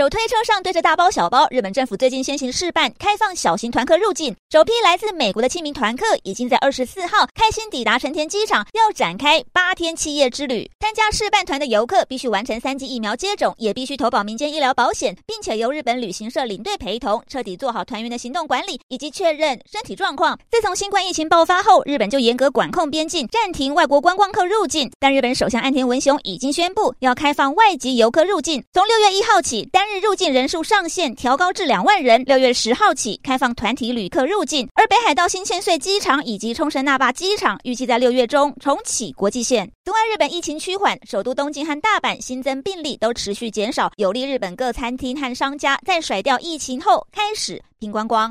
手推车上堆着大包小包，日本政府最近先行试办开放小型团客入境。首批来自美国的七名团客已经在二十四号开心抵达成田机场，要展开八天七夜之旅。参加试办团的游客必须完成三剂疫苗接种，也必须投保民间医疗保险，并且由日本旅行社领队陪同，彻底做好团员的行动管理以及确认身体状况。自从新冠疫情爆发后，日本就严格管控边境，暂停外国观光客入境。但日本首相岸田文雄已经宣布要开放外籍游客入境，从六月一号起单日入境人数上限调高至两万人。六月十号起开放团体旅客入境，而北海道新千岁机场以及冲绳那霸机场预计在六月中重启国际线。此外，日本疫情趋缓，首都东京和大阪新增病例都持续减少，有利日本各餐厅和商家在甩掉疫情后开始拼观光。